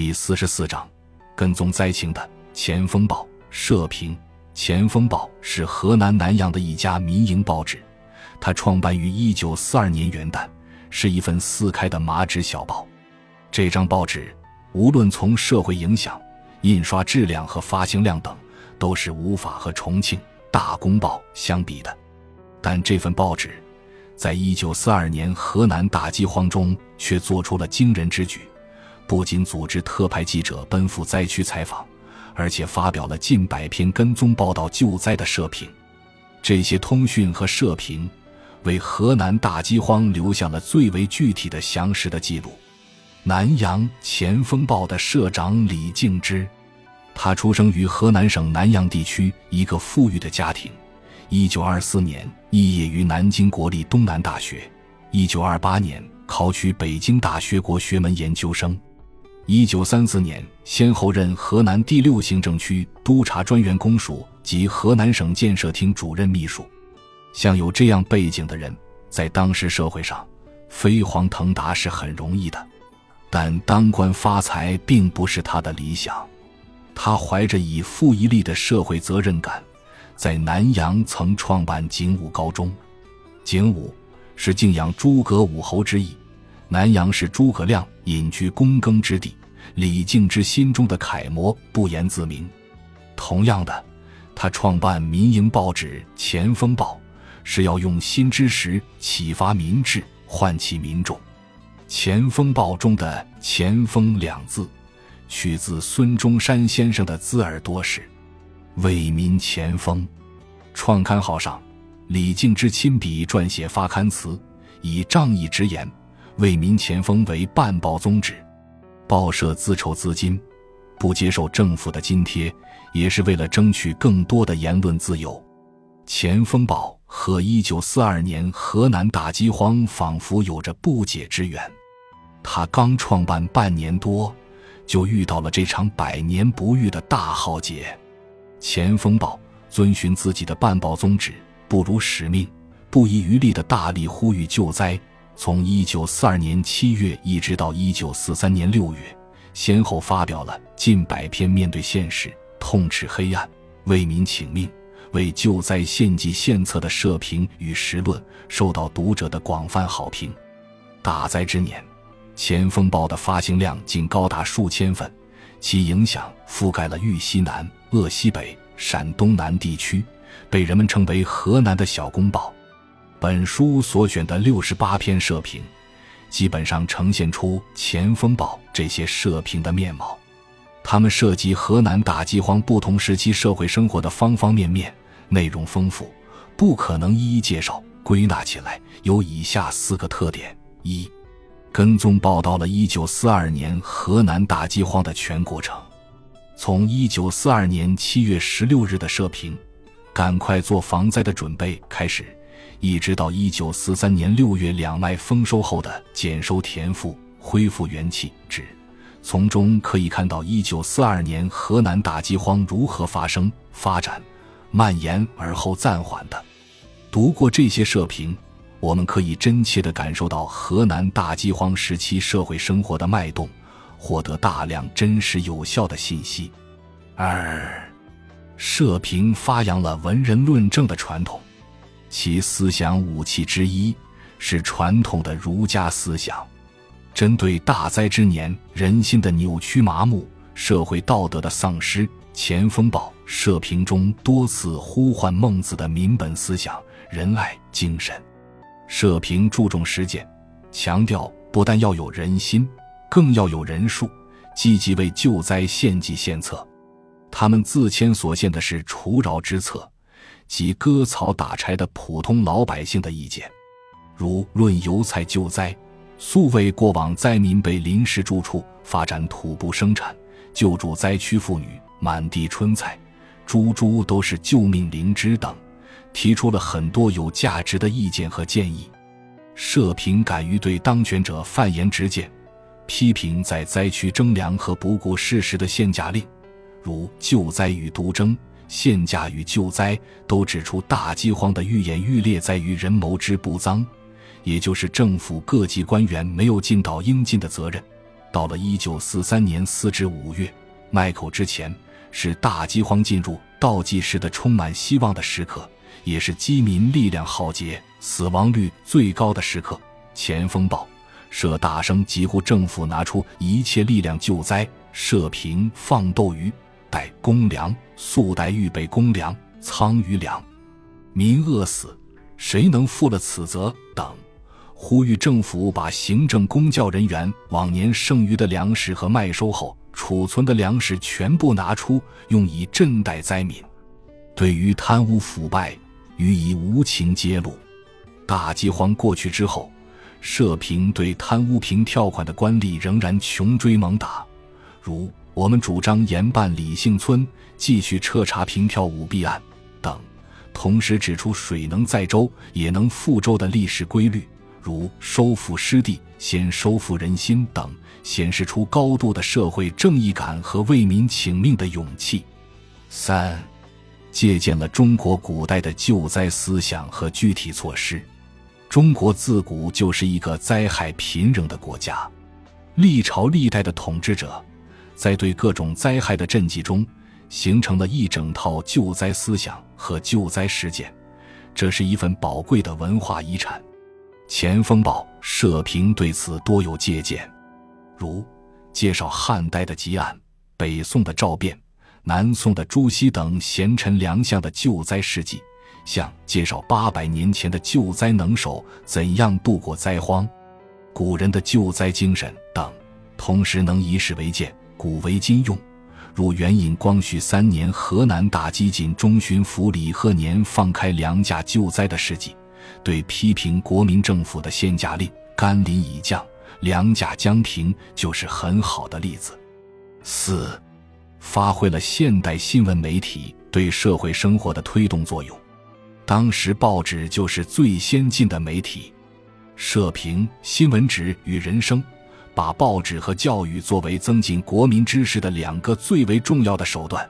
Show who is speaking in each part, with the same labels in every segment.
Speaker 1: 第四十四章，跟踪灾情的《前锋报》社评。《前锋报》是河南南阳的一家民营报纸，它创办于一九四二年元旦，是一份四开的麻纸小报。这张报纸无论从社会影响、印刷质量和发行量等，都是无法和重庆《大公报》相比的。但这份报纸，在一九四二年河南大饥荒中，却做出了惊人之举。不仅组织特派记者奔赴灾区采访，而且发表了近百篇跟踪报道救灾的社评。这些通讯和社评，为河南大饥荒留下了最为具体的详实的记录。南阳前锋报的社长李敬之，他出生于河南省南阳地区一个富裕的家庭。一九二四年毕业于南京国立东南大学，一九二八年考取北京大学国学门研究生。一九三四年，先后任河南第六行政区督察专员公署及河南省建设厅主任秘书。像有这样背景的人，在当时社会上飞黄腾达是很容易的。但当官发财并不是他的理想。他怀着以富一力的社会责任感，在南阳曾创办景武高中。景武是敬仰诸葛武侯之意。南阳是诸葛亮隐居躬耕之地，李敬之心中的楷模不言自明。同样的，他创办民营报纸《前锋报》，是要用新知识启发民智，唤起民众。《前锋报》中的“前锋”两字，取自孙中山先生的“资耳朵史”，为民前锋。创刊号上，李敬之亲笔撰写发刊词，以仗义直言。为民前锋为办报宗旨，报社自筹资金，不接受政府的津贴，也是为了争取更多的言论自由。前锋报和一九四二年河南大饥荒仿佛有着不解之缘。他刚创办半年多，就遇到了这场百年不遇的大浩劫。前锋报遵循自己的办报宗旨，不辱使命，不遗余力的大力呼吁救灾。从一九四二年七月一直到一九四三年六月，先后发表了近百篇面对现实、痛斥黑暗、为民请命、为救灾献计献策的社评与时论，受到读者的广泛好评。大灾之年，《前锋报》的发行量竟高达数千份，其影响覆盖了豫西南、鄂西北、陕东南地区，被人们称为“河南的小公报”。本书所选的六十八篇社评，基本上呈现出《前锋报》这些社评的面貌。它们涉及河南大饥荒不同时期社会生活的方方面面，内容丰富，不可能一一介绍。归纳起来有以下四个特点：一、跟踪报道了1942年河南大饥荒的全过程，从1942年7月16日的社评“赶快做防灾的准备”开始。一直到一九四三年六月两麦丰收后的减收田赋、恢复元气止，从中可以看到一九四二年河南大饥荒如何发生、发展、蔓延而后暂缓的。读过这些社评，我们可以真切地感受到河南大饥荒时期社会生活的脉动，获得大量真实有效的信息。二，社评发扬了文人论证的传统。其思想武器之一是传统的儒家思想，针对大灾之年人心的扭曲麻木、社会道德的丧失，《前锋报》社评中多次呼唤孟子的民本思想、仁爱精神。社评注重实践，强调不但要有人心，更要有人术，积极为救灾献计献策。他们自谦所献的是除饶之策。及割草打柴的普通老百姓的意见，如论油菜救灾，素为过往灾民被临时住处发展土布生产，救助灾区妇女满地春菜，株株都是救命灵芝等，提出了很多有价值的意见和建议。社评敢于对当权者犯言直谏，批评在灾区征粮和不顾事实的限价令，如救灾与独征。限价与救灾都指出，大饥荒的愈演愈烈在于人谋之不臧，也就是政府各级官员没有尽到应尽的责任。到了一九四三年四至五月，麦口之前是大饥荒进入倒计时的充满希望的时刻，也是饥民力量浩劫、死亡率最高的时刻。前锋报社大声疾呼政府拿出一切力量救灾。社评放斗鱼代公粮，速待预备公粮仓余粮，民饿死，谁能负了此责？等。呼吁政府把行政公教人员往年剩余的粮食和麦收后储存的粮食全部拿出，用以赈待灾民。对于贪污腐败，予以无情揭露。大饥荒过去之后，社评对贪污凭跳款的官吏仍然穷追猛打，如我们主张严办李姓村，继续彻查平票舞弊案等，同时指出水能载舟也能覆舟的历史规律。如收复失地，先收复人心等，显示出高度的社会正义感和为民请命的勇气。三，借鉴了中国古代的救灾思想和具体措施。中国自古就是一个灾害频仍的国家，历朝历代的统治者在对各种灾害的赈济中，形成了一整套救灾思想和救灾实践，这是一份宝贵的文化遗产。《前锋报》社评对此多有借鉴，如介绍汉代的吉案、北宋的赵卞、南宋的朱熹等贤臣良相的救灾事迹，像介绍八百年前的救灾能手怎样度过灾荒、古人的救灾精神等，同时能以史为鉴，古为今用。如援引光绪三年河南大饥馑，中巡抚李鹤年放开粮价救灾的事迹。对批评国民政府的限价令，甘霖已降，粮价将平，就是很好的例子。四，发挥了现代新闻媒体对社会生活的推动作用。当时报纸就是最先进的媒体，社评、新闻纸与人生，把报纸和教育作为增进国民知识的两个最为重要的手段。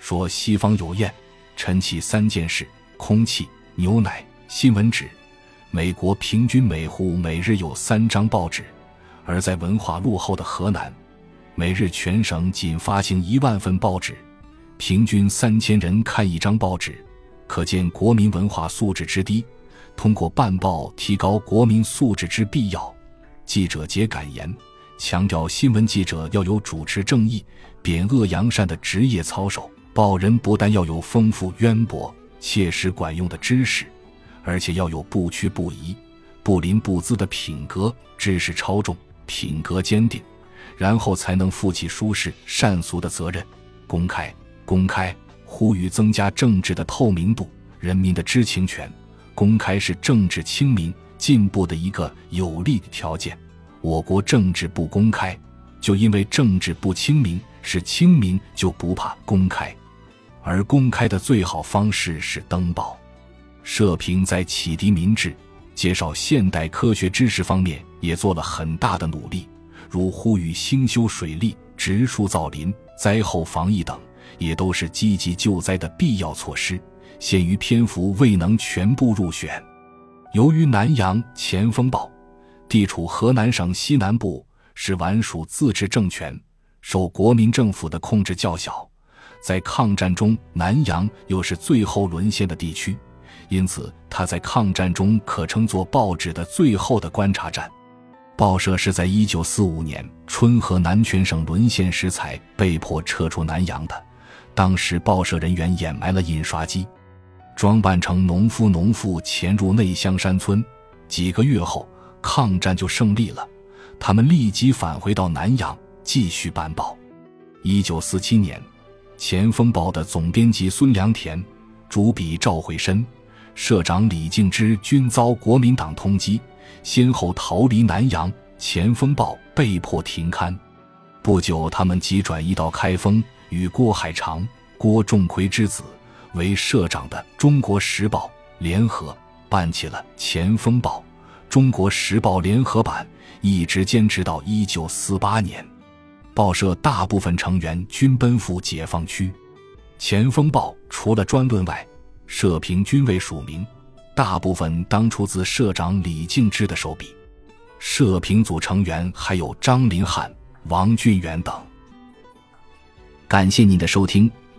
Speaker 1: 说西方有宴，晨起三件事：空气、牛奶。新闻纸，美国平均每户每日有三张报纸，而在文化落后的河南，每日全省仅发行一万份报纸，平均三千人看一张报纸，可见国民文化素质之低。通过办报提高国民素质之必要。记者节感言，强调新闻记者要有主持正义、贬恶扬善的职业操守，报人不但要有丰富渊博、切实管用的知识。而且要有不屈不移、不临不淄的品格，知识超重，品格坚定，然后才能负起舒适善俗的责任。公开，公开，呼吁增加政治的透明度、人民的知情权。公开是政治清明进步的一个有利的条件。我国政治不公开，就因为政治不清明，是清明就不怕公开，而公开的最好方式是登报。社评在启迪民智、介绍现代科学知识方面也做了很大的努力，如呼吁兴修水利、植树造林、灾后防疫等，也都是积极救灾的必要措施。限于篇幅未能全部入选。由于南阳前锋报地处河南省西南部，是皖属自治政权，受国民政府的控制较小，在抗战中南阳又是最后沦陷的地区。因此，他在抗战中可称作报纸的最后的观察站。报社是在一九四五年春河南全省沦陷时才被迫撤出南阳的。当时，报社人员掩埋了印刷机，装扮成农夫，农妇潜入内乡山村。几个月后，抗战就胜利了，他们立即返回到南阳，继续办报。一九四七年，《前锋报》的总编辑孙良田，主笔赵慧深。社长李敬之均遭国民党通缉，先后逃离南阳，《前锋报》被迫停刊。不久，他们即转移到开封，与郭海长、郭仲奎之子为社长的《中国时报》联合办起了《前锋报》《中国时报》联合版，一直坚持到一九四八年。报社大部分成员均奔赴解放区，《前锋报》除了专论外。社评均未署名，大部分当出自社长李敬之的手笔。社评组成员还有张林汉、王俊元等。
Speaker 2: 感谢您的收听，